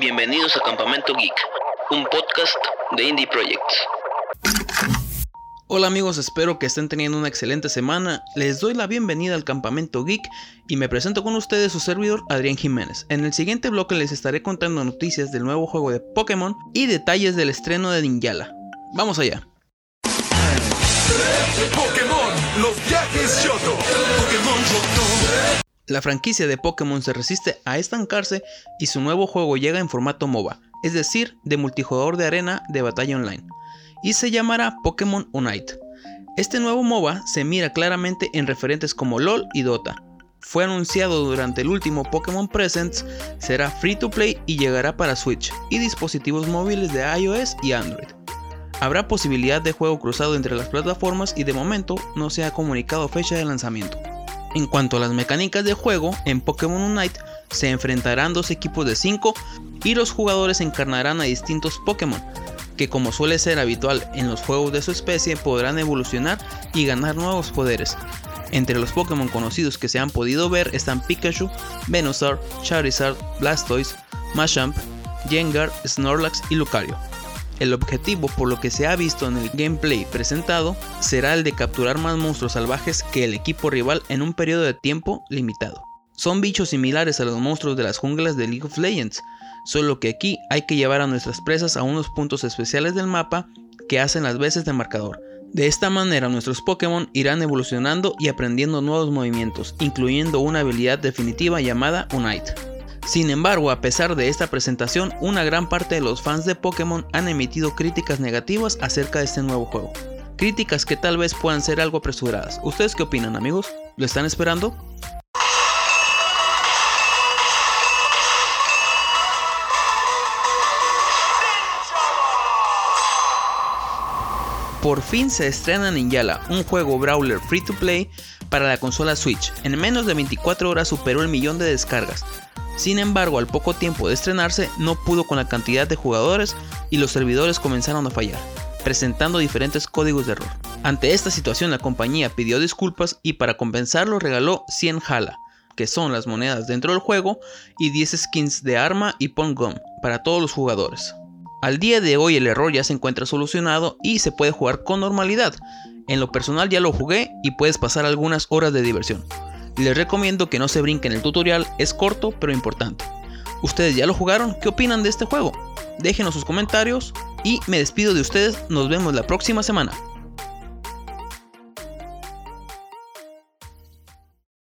Bienvenidos a Campamento Geek, un podcast de Indie Projects. Hola amigos, espero que estén teniendo una excelente semana. Les doy la bienvenida al Campamento Geek y me presento con ustedes su servidor Adrián Jiménez. En el siguiente bloque les estaré contando noticias del nuevo juego de Pokémon y detalles del estreno de Ninjala. Vamos allá. Pokémon, los viajes Yoto. Pokémon Yoto. La franquicia de Pokémon se resiste a estancarse y su nuevo juego llega en formato MOBA, es decir, de multijugador de arena de batalla online, y se llamará Pokémon Unite. Este nuevo MOBA se mira claramente en referentes como LOL y Dota. Fue anunciado durante el último Pokémon Presents, será free to play y llegará para Switch y dispositivos móviles de iOS y Android. Habrá posibilidad de juego cruzado entre las plataformas y de momento no se ha comunicado fecha de lanzamiento. En cuanto a las mecánicas de juego, en Pokémon Unite se enfrentarán dos equipos de 5 y los jugadores encarnarán a distintos Pokémon, que como suele ser habitual en los juegos de su especie podrán evolucionar y ganar nuevos poderes. Entre los Pokémon conocidos que se han podido ver están Pikachu, Venusaur, Charizard, Blastoise, Machamp, Gengar, Snorlax y Lucario. El objetivo, por lo que se ha visto en el gameplay presentado, será el de capturar más monstruos salvajes que el equipo rival en un periodo de tiempo limitado. Son bichos similares a los monstruos de las junglas de League of Legends, solo que aquí hay que llevar a nuestras presas a unos puntos especiales del mapa que hacen las veces de marcador. De esta manera nuestros Pokémon irán evolucionando y aprendiendo nuevos movimientos, incluyendo una habilidad definitiva llamada Unite. Sin embargo, a pesar de esta presentación, una gran parte de los fans de Pokémon han emitido críticas negativas acerca de este nuevo juego. Críticas que tal vez puedan ser algo apresuradas. ¿Ustedes qué opinan amigos? ¿Lo están esperando? Por fin se estrena Ninjala, un juego brawler free to play para la consola Switch. En menos de 24 horas superó el millón de descargas. Sin embargo, al poco tiempo de estrenarse, no pudo con la cantidad de jugadores y los servidores comenzaron a fallar, presentando diferentes códigos de error. Ante esta situación, la compañía pidió disculpas y para compensarlo regaló 100 Hala, que son las monedas dentro del juego, y 10 skins de arma y Gum para todos los jugadores. Al día de hoy el error ya se encuentra solucionado y se puede jugar con normalidad. En lo personal ya lo jugué y puedes pasar algunas horas de diversión. Les recomiendo que no se brinquen el tutorial, es corto pero importante. ¿Ustedes ya lo jugaron? ¿Qué opinan de este juego? Déjenos sus comentarios y me despido de ustedes, nos vemos la próxima semana.